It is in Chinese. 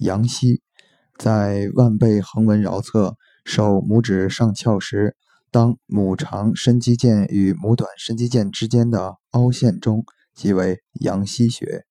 阳溪在腕背横纹桡侧手拇指上翘时当拇长伸肌腱与拇短伸肌腱之间的凹陷中即为阳溪穴。